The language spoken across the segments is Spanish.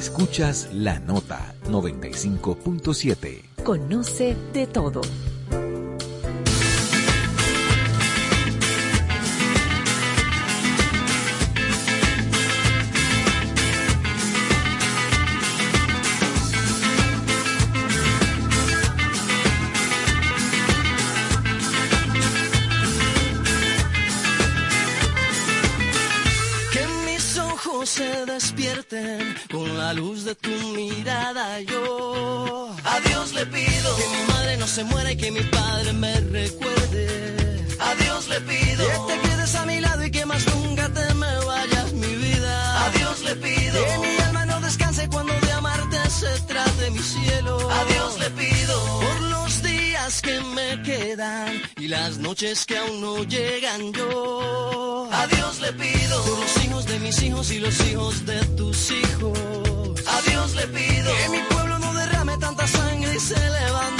Escuchas la nota 95.7. Conoce de todo. Se muera y que mi padre me recuerde. A Dios le pido que te quedes a mi lado y que más nunca te me vayas mi vida. A Dios le pido que mi alma no descanse cuando de amarte se trate mi cielo. A Dios le pido por los días que me quedan y las noches que aún no llegan yo. A Dios le pido por los hijos de mis hijos y los hijos de tus hijos. A Dios le pido que mi pueblo no derrame tanta sangre y se levante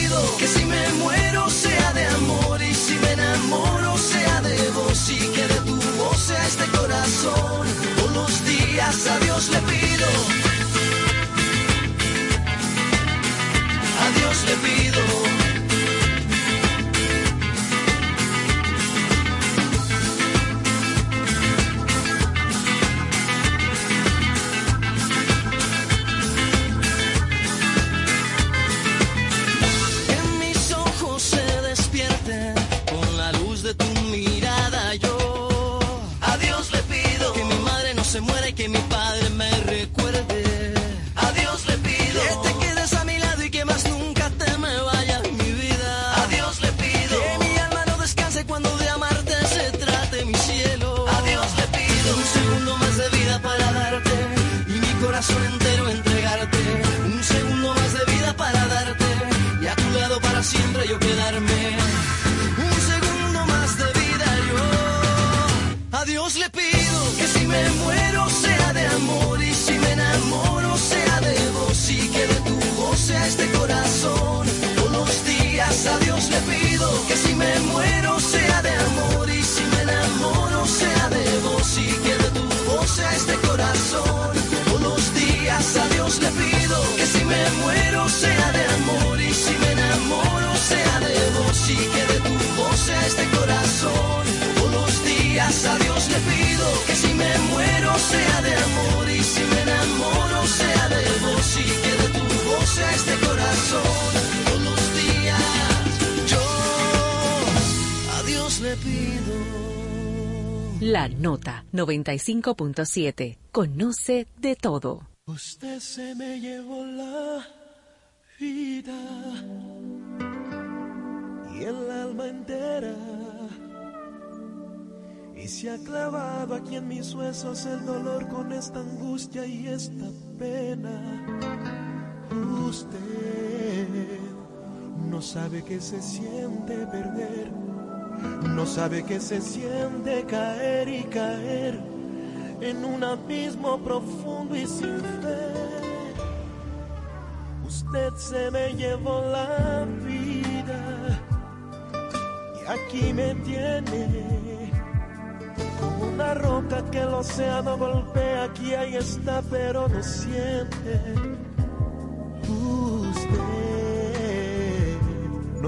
a Dios le pido. 95.7. Conoce de todo. Usted se me llevó la vida y el alma entera. Y se ha clavado aquí en mis huesos el dolor con esta angustia y esta pena. Usted no sabe que se siente perder, no sabe que se siente caer y caer en un abismo profundo y sin fe. Usted se me llevó la vida y aquí me tiene como una roca que el océano golpea. Aquí ahí está, pero no siente.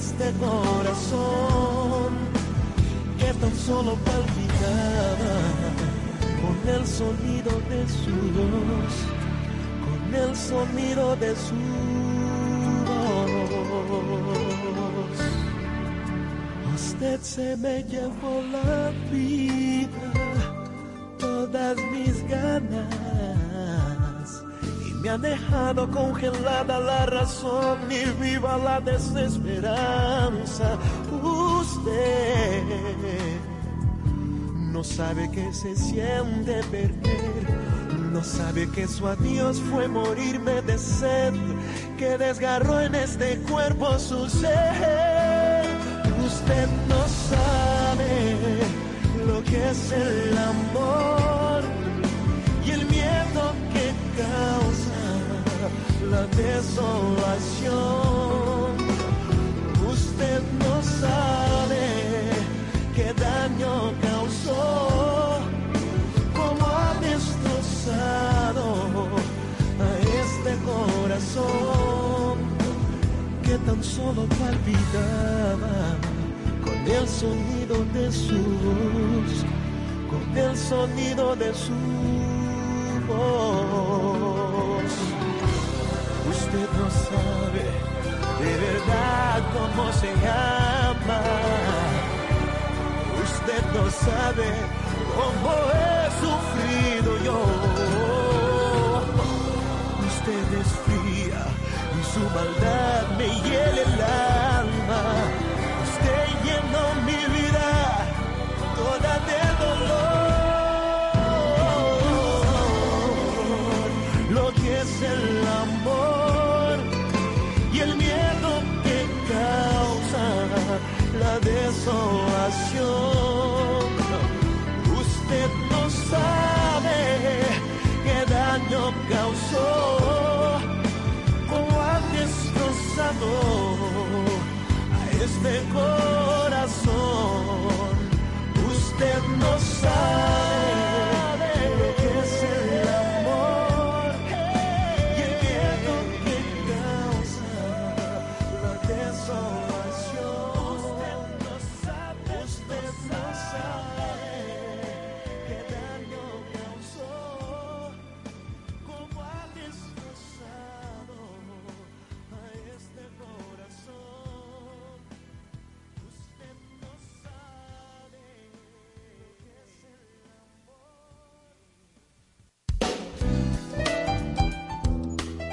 este corazón que tan solo palpitaba con el sonido de su voz, con el sonido de su voz. Usted se me llevó la vida, todas mis ganas me ha dejado congelada la razón y viva la desesperanza. Usted no sabe que se siente perder, no sabe que su adiós fue morirme de sed, que desgarró en este cuerpo su ser. Usted no sabe lo que es el amor desolación. Usted no sabe qué daño causó, cómo ha destrozado a este corazón que tan solo palpitaba con el sonido de su voz, con el sonido de su voz usted no sabe de verdad cómo se llama. Usted no sabe cómo he sufrido yo. Usted es fría y su maldad me hiela el alma.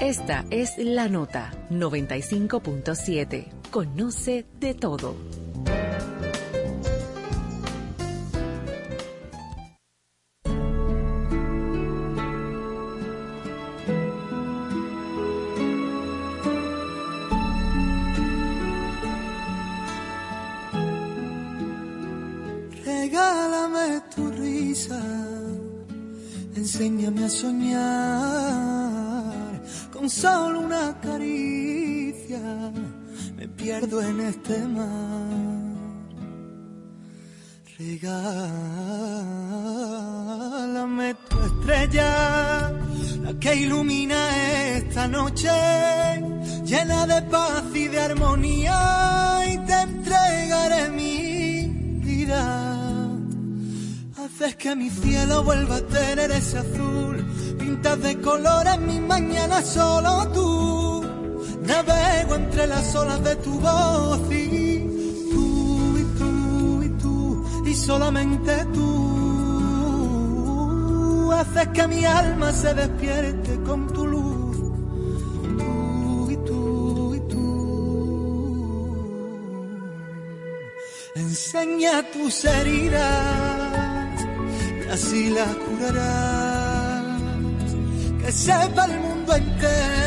Esta es la nota 95.7. Conoce de todo. Regálame tu risa, enséñame a soñar pierdo en este mar. Regálame tu estrella, la que ilumina esta noche, llena de paz y de armonía, y te entregaré mi vida. Haces que mi cielo vuelva a tener ese azul, pintas de colores mis mañanas solo tú. Navego entre las olas de tu voz y tú y tú y tú y solamente tú. Haces que mi alma se despierte con tu luz. Tú y tú y tú. Enseña tus heridas y así las curarás. Que sepa el mundo entero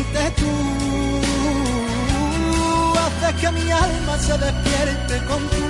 solamente tú. Haces que mi alma se despierte con tu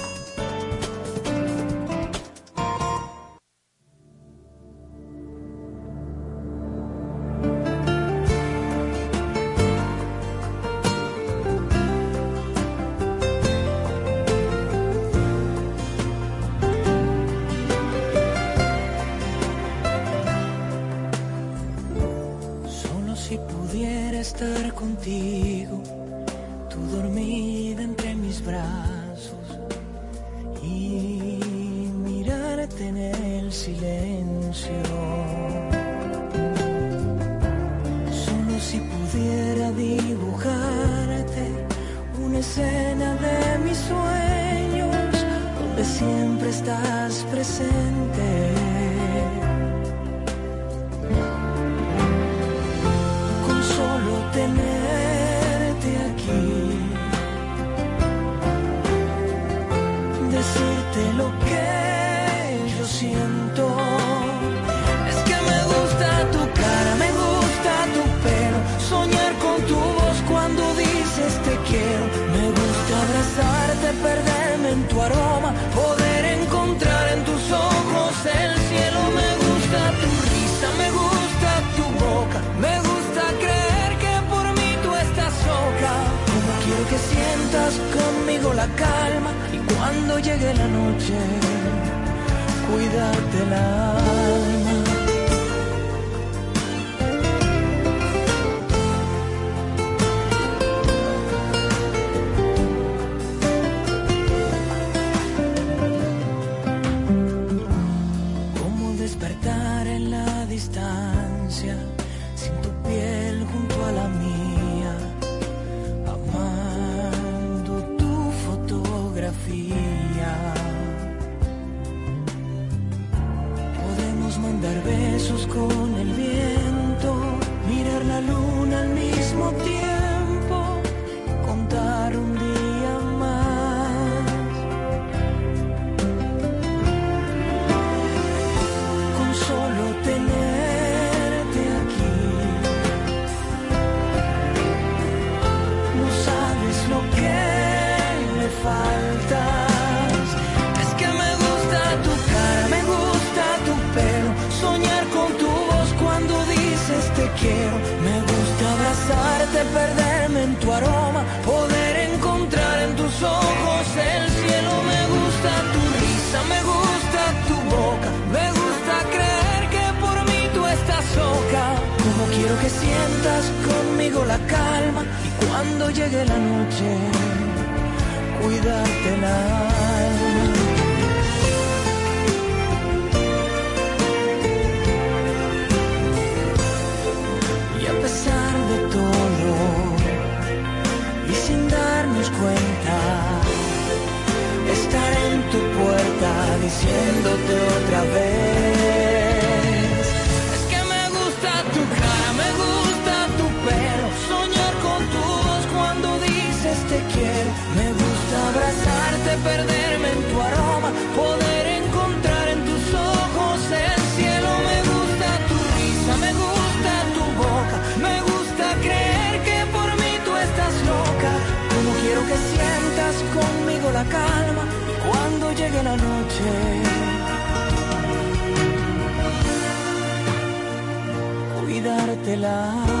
Cuidarte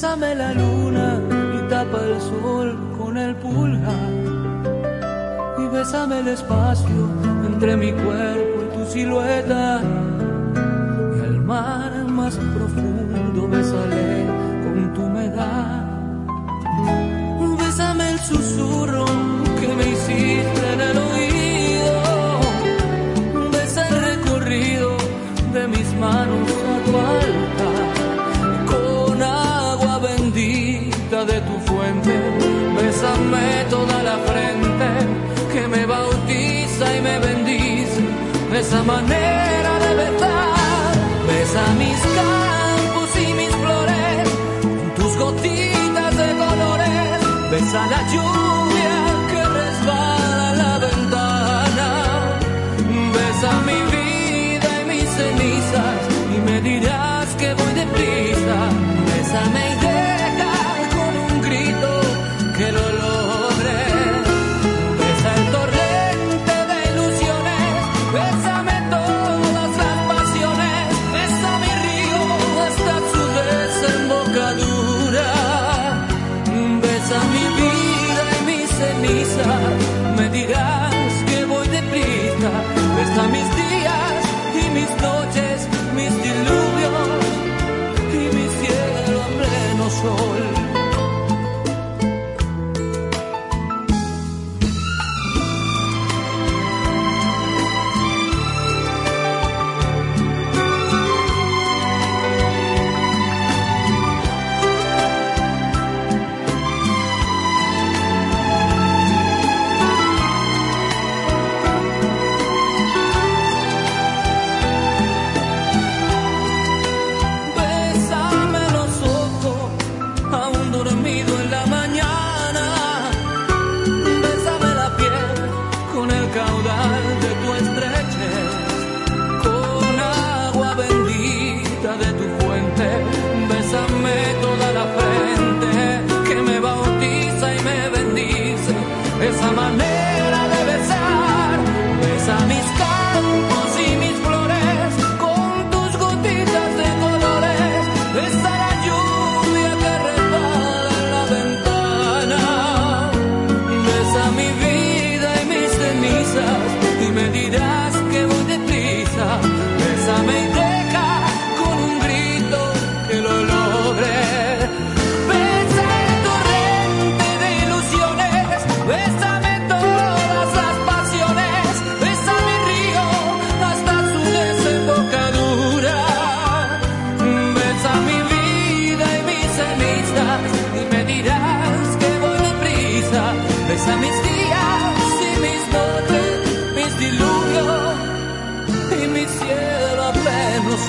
Bésame la luna y tapa el sol con el pulgar. Y bésame el espacio entre mi cuerpo y tu silueta. Y al mar más profundo bésale con tu humedad. Bésame el susurro que me hiciste en el oído. Besa el recorrido de mis manos de tu fuente, bésame toda la frente que me bautiza y me bendice. Esa manera de besar, besa mis campos y mis flores, tus gotitas de colores, besa la lluvia Besa mis días y mis noches,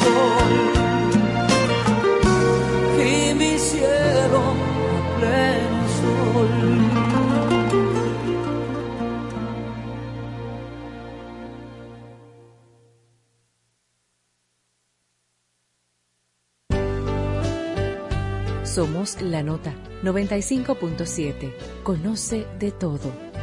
sol y mi cielo a pleno sol. Somos La Nota 95.7. Conoce de todo.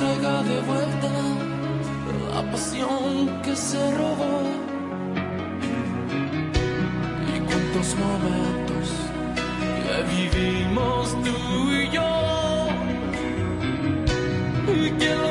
traiga de vuelta la pasión que se robó. Y cuántos momentos que vivimos tú y yo. Y que lo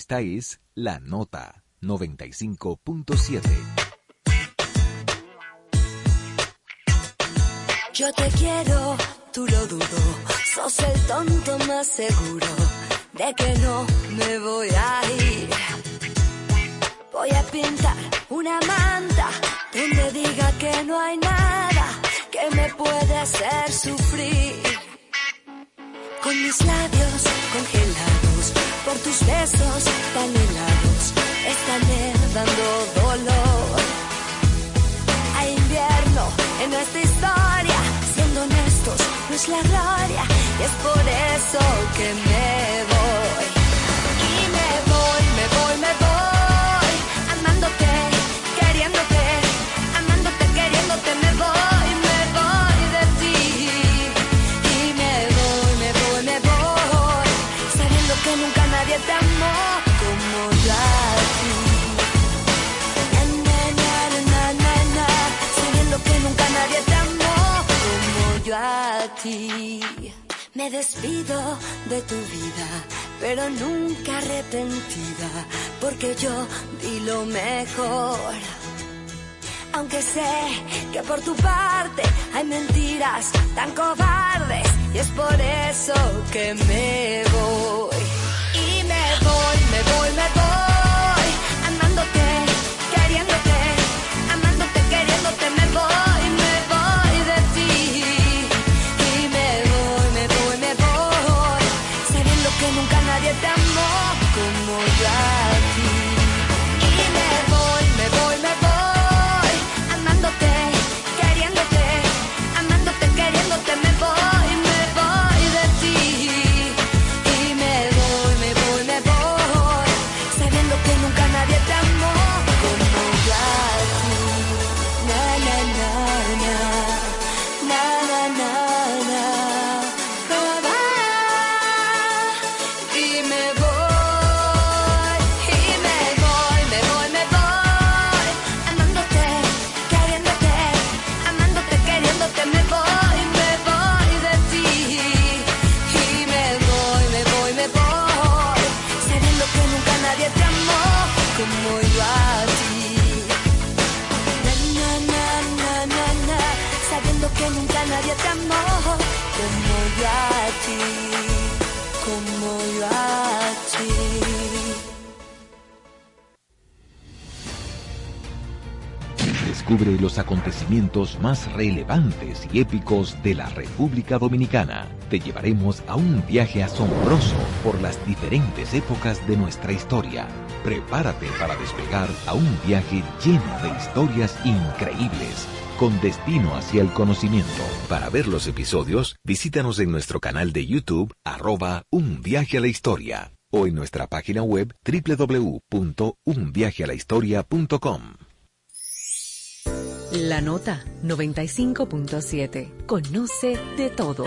Esta es La Nota 95.7. Yo te quiero, tú lo dudo, sos el tonto más seguro de que no me voy a ir. Voy a pintar una manta donde diga que no hay nada que me puede hacer sufrir. Con mis labios congelados por tus besos tan helados, estaré dando dolor. Hay invierno en nuestra historia, siendo honestos, no es la gloria, y es por eso que me voy. Me despido de tu vida, pero nunca arrepentida, porque yo di lo mejor. Aunque sé que por tu parte hay mentiras tan cobardes, y es por eso que me voy. Que nunca nadie te amó como yo como yo. Descubre los acontecimientos más relevantes y épicos de la República Dominicana. Te llevaremos a un viaje asombroso por las diferentes épocas de nuestra historia. Prepárate para despegar a un viaje lleno de historias increíbles, con destino hacia el conocimiento. Para ver los episodios, visítanos en nuestro canal de YouTube, arroba Un Viaje a la Historia, o en nuestra página web www.unviajealahistoria.com. La nota 95.7. Conoce de todo.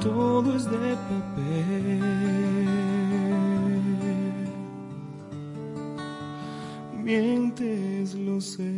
todo es de papel, mientes, lo sé.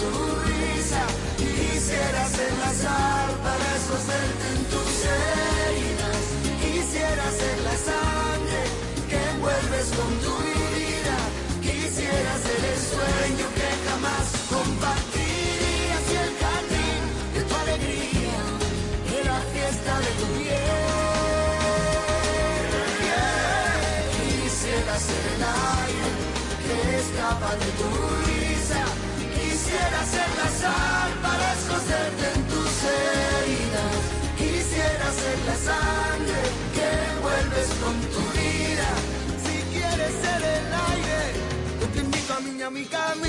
Tu risa. Quisiera ser la sal para escocerte a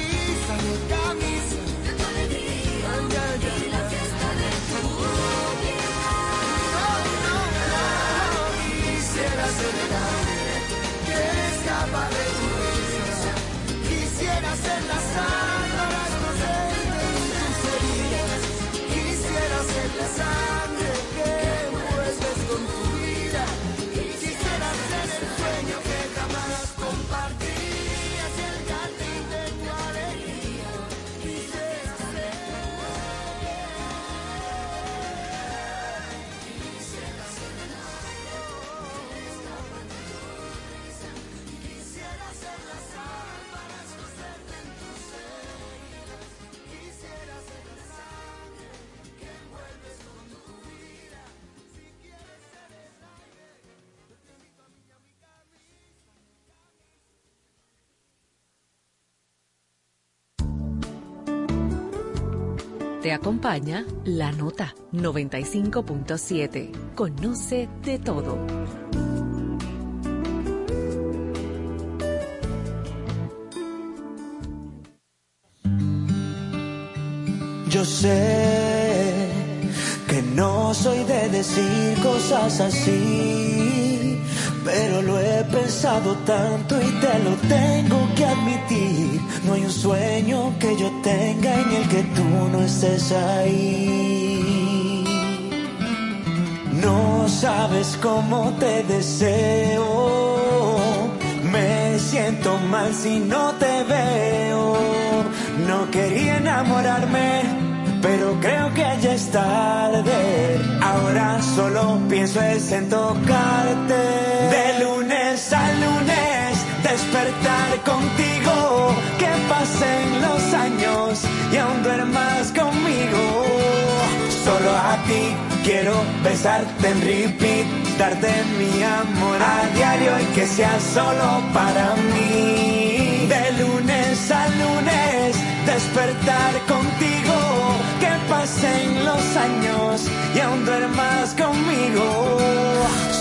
Te acompaña La Nota 95.7. Conoce de todo. Yo sé que no soy de decir cosas así, pero lo he pensado tanto y te lo tengo que admitir. No hay un sueño que yo tenga en el que tú no estés ahí. No sabes cómo te deseo. Me siento mal si no te veo. No quería enamorarme, pero creo que ya es tarde. Ahora solo pienso en tocarte. De lunes a lunes, despertar contigo. Que pasen los años y aún duermas conmigo. Solo a ti quiero besarte en repeat, darte mi amor a diario y que sea solo para mí. De lunes a lunes, despertar contigo, que pasen los años y aún duermas conmigo.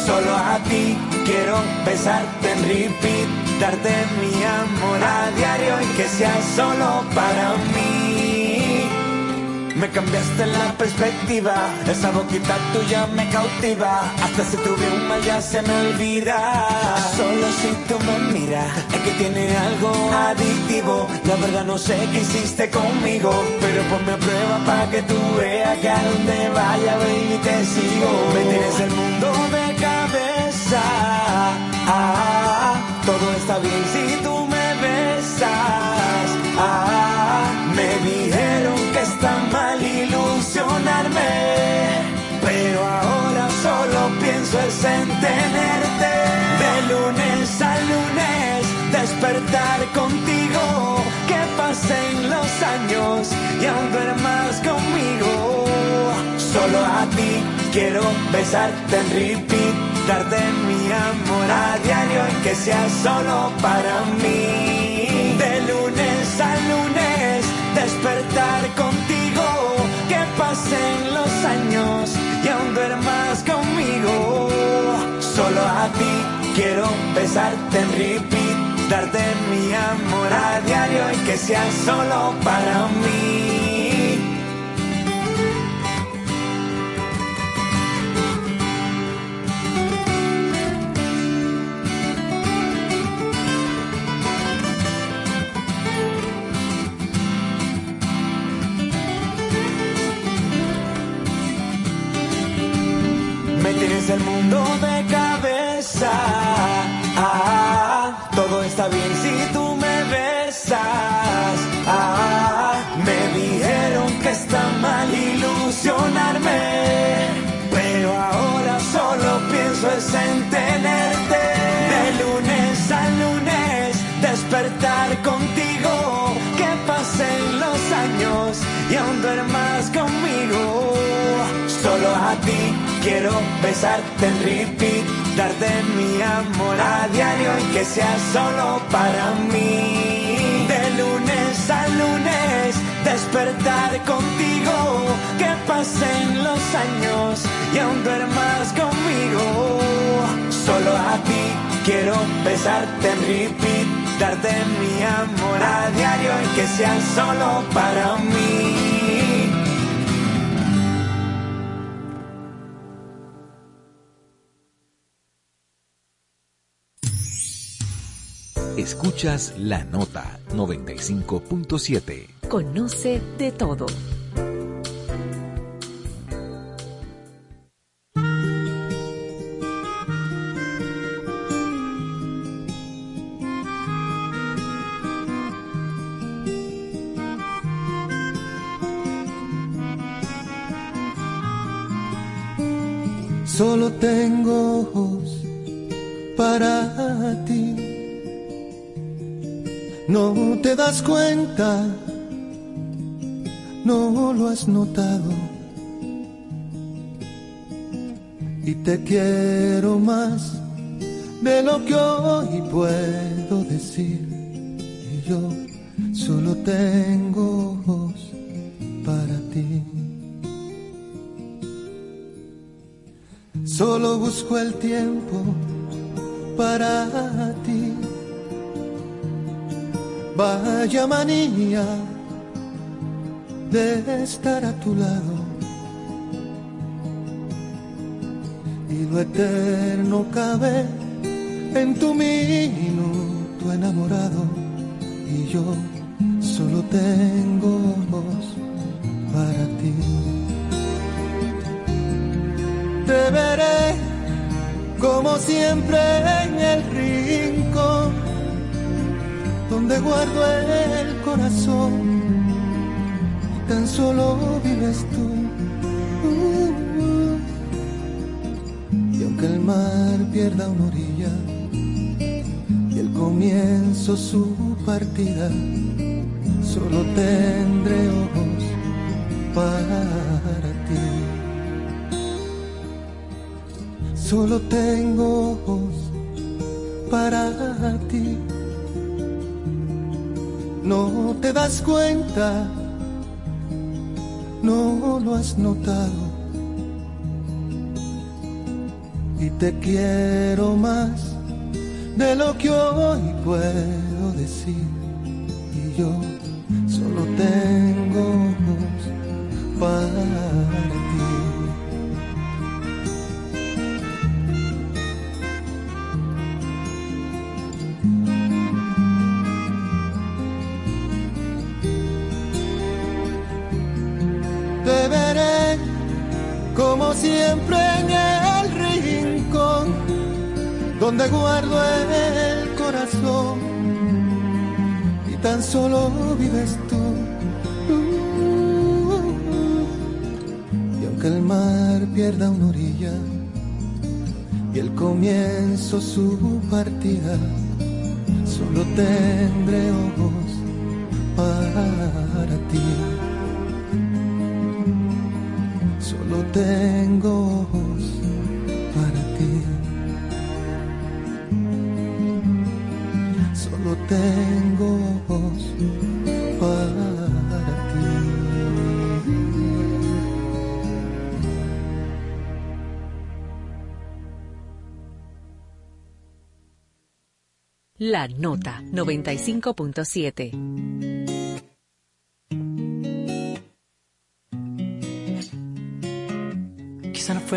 Solo a ti quiero besarte en repeat, darte mi amor a diario y que sea solo para mí. Me cambiaste la perspectiva, esa boquita tuya me cautiva. Hasta si tuve un mal ya se me olvida. Solo si tú me miras, es que tiene algo adictivo. La verdad no sé qué hiciste conmigo, pero ponme a prueba para que tú veas que a donde vaya, baby, te sigo. Me tienes el mundo de cabeza. Ah, está bien si tú me besas. Ah, me dijeron que está mal ilusionarme, pero ahora solo pienso es en tenerte. De lunes a lunes, despertar contigo, que pasen los años y aún duermas conmigo. Solo a ti quiero besarte en repeat, darte mi amor a diario y que sea solo para mí. De lunes a lunes, despertar contigo, que pasen los años y aún duermas conmigo. Solo a ti quiero besarte en repeat, darte mi amor a diario y que sea solo para mí. El mundo de cabeza. Ah, todo está bien si tú me besas. Ah, me dijeron que está mal ilusionarme, pero ahora solo pienso es en tenerte. De lunes a lunes, despertar contigo, que pasen los años y aún duermas conmigo. Solo a ti quiero besarte en repeat, darte mi amor a diario y que sea solo para mí. De lunes a lunes, despertar contigo, que pasen los años y aún duermas conmigo. Solo a ti quiero besarte en repeat, darte mi amor a diario y que sea solo para mí. Escuchas la nota 95.7. Conoce de todo. Solo tengo ojos para ti. No te das cuenta, no lo has notado. Y te quiero más de lo que hoy puedo decir. Y yo solo tengo ojos para ti. Solo busco el tiempo para ti Vaya manía de estar a tu lado. Y lo eterno cabe en tu minuto enamorado. Y yo solo tengo voz para ti. Te veré como siempre en el rincón donde guardo el corazón y tan solo vives tú. y aunque el mar pierda una orilla y el comienzo su partida, solo tendré ojos para ti. Solo tengo ojos para ti. Te das cuenta, no lo has notado. Y te quiero más de lo que hoy puedo decir. Y yo solo tengo para ti. Como siempre en el rincón donde guardo el corazón y tan solo vives tú. Y aunque el mar pierda una orilla y el comienzo su partida, solo tendré ojos para ti. Tengo ojos para ti. Solo tengo ojos para ti. La Nota 95.7.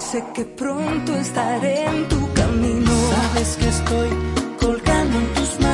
Sé que pronto estaré en tu camino. Sabes que estoy colgando en tus manos.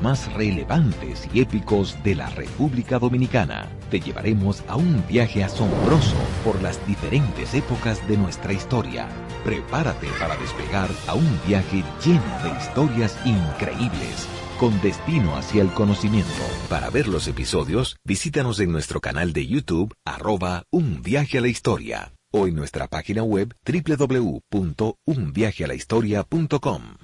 Más relevantes y épicos de la República Dominicana. Te llevaremos a un viaje asombroso por las diferentes épocas de nuestra historia. Prepárate para despegar a un viaje lleno de historias increíbles, con destino hacia el conocimiento. Para ver los episodios, visítanos en nuestro canal de YouTube, arroba Un Viaje a la Historia, o en nuestra página web www.unviajealahistoria.com.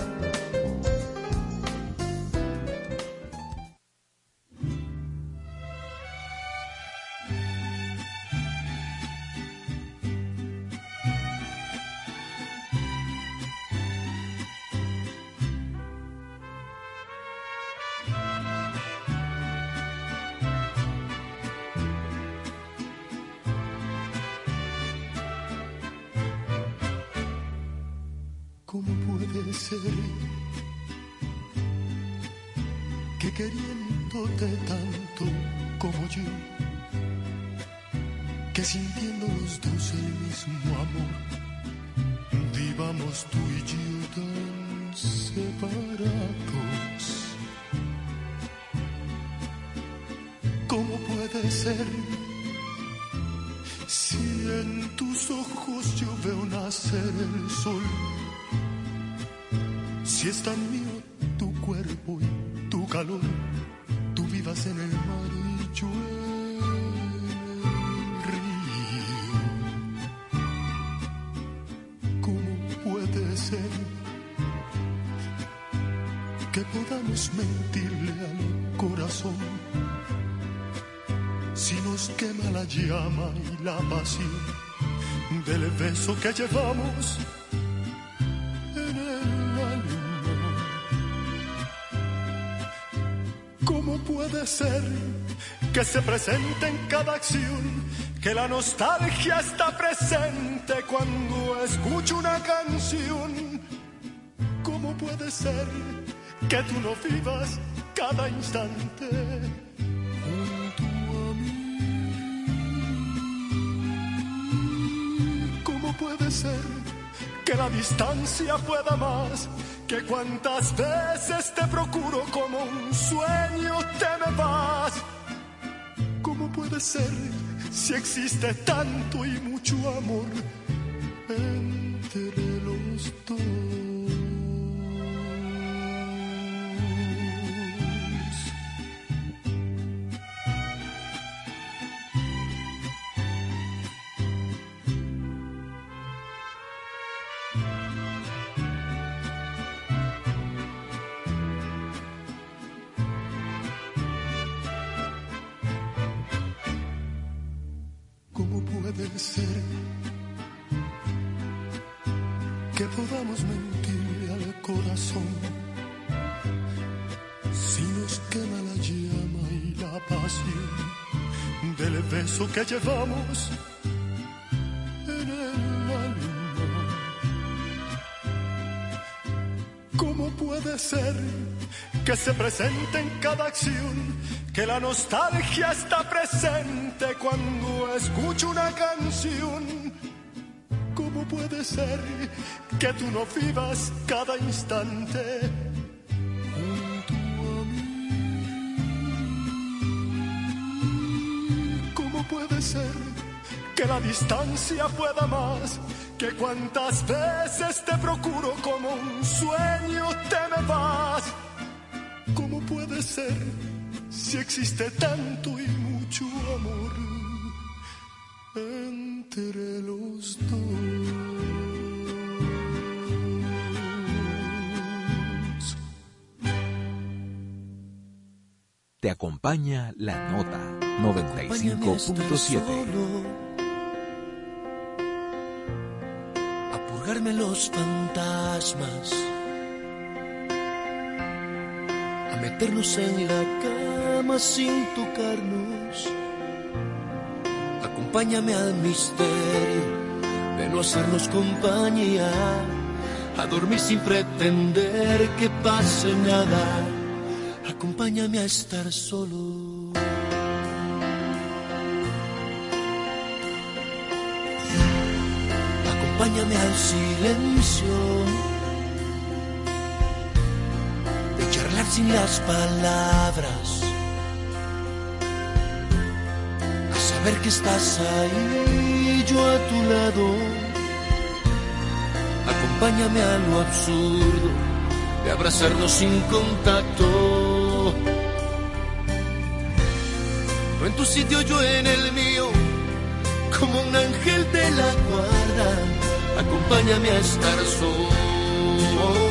¿Cómo puede ser que queriéndote tanto como yo, que sintiendo los dos el mismo amor, vivamos tú y yo tan separados? ¿Cómo puede ser si en tus ojos yo veo nacer el sol? Si es tan mío tu cuerpo y tu calor, tú vivas en el mar y yo el río. ¿Cómo puede ser que podamos mentirle al corazón si nos quema la llama y la pasión del beso que llevamos? Ser que se presente en cada acción, que la nostalgia está presente cuando escucho una canción? ¿Cómo puede ser que tú no vivas cada instante junto a mí? ¿Cómo puede ser que la distancia pueda más? Que cuántas veces te procuro como un sueño te me vas. ¿Cómo puede ser si existe tanto y mucho amor entre los dos? Ser que podamos mentirle al corazón si nos quema la llama y la pasión del beso que llevamos en el alma? ¿Cómo puede ser que se presente en cada acción? Que la nostalgia está presente cuando escucho una canción. ¿Cómo puede ser que tú no vivas cada instante junto a mí? ¿Cómo puede ser que la distancia pueda más? Que cuántas veces te procuro como un sueño te me vas. ¿Cómo puede ser si existe tanto y mucho amor entre los dos. Te acompaña la nota 95.7. A purgarme los fantasmas. A meternos en la sin tocarnos. Acompáñame al misterio de no hacernos compañía. A dormir sin pretender que pase nada acompáñame a estar solo. Acompáñame al silencio sin las palabras, saber que estás ahí, yo a tu lado. Acompáñame a lo absurdo de abrazarnos sin contacto. en tu sitio, yo en el mío, como un ángel de la guarda, acompáñame a estar solo.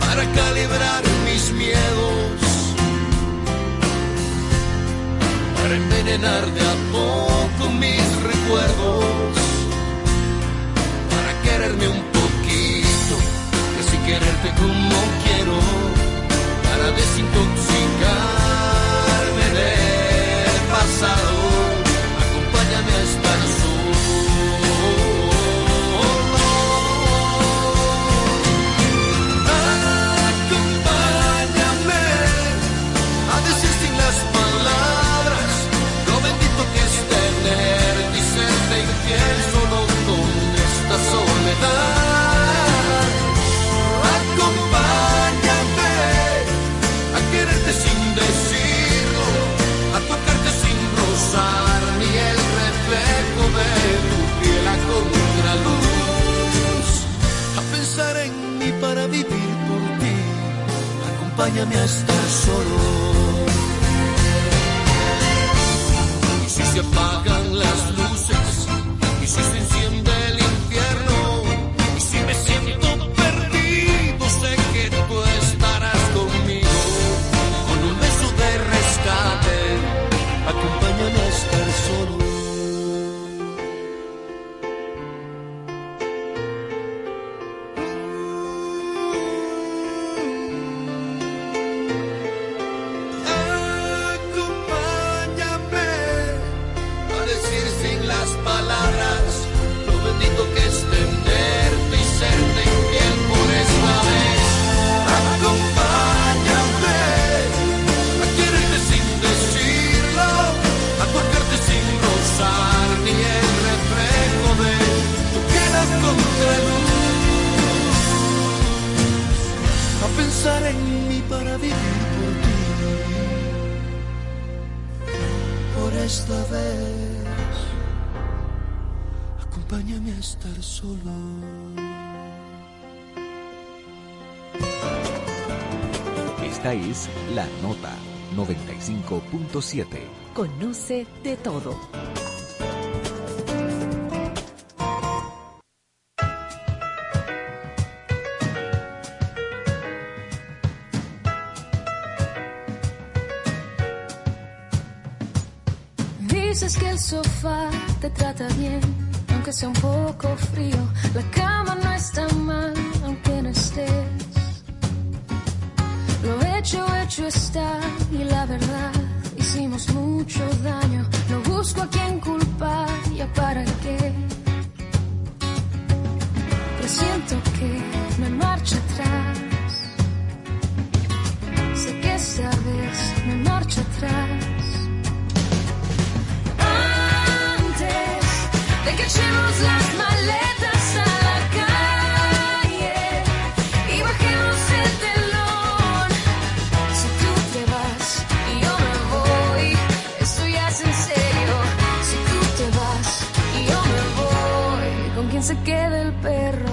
para calibrar mis miedos, para envenenar de a poco mis recuerdos. Quererme un poquito, que si quererte como quiero, para desintoxicarme del pasado, Conoce de todo. Dices que el sofá te trata bien, aunque sea un poco frío. La cama no está mal, aunque no estés. Lo hecho, hecho está, y la verdad, hicimos mucho daño. No busco a quien culpar, ya para qué. Presiento que me marcha atrás. Sé que esta vez me marcha atrás. Antes de que echemos las se queda el perro.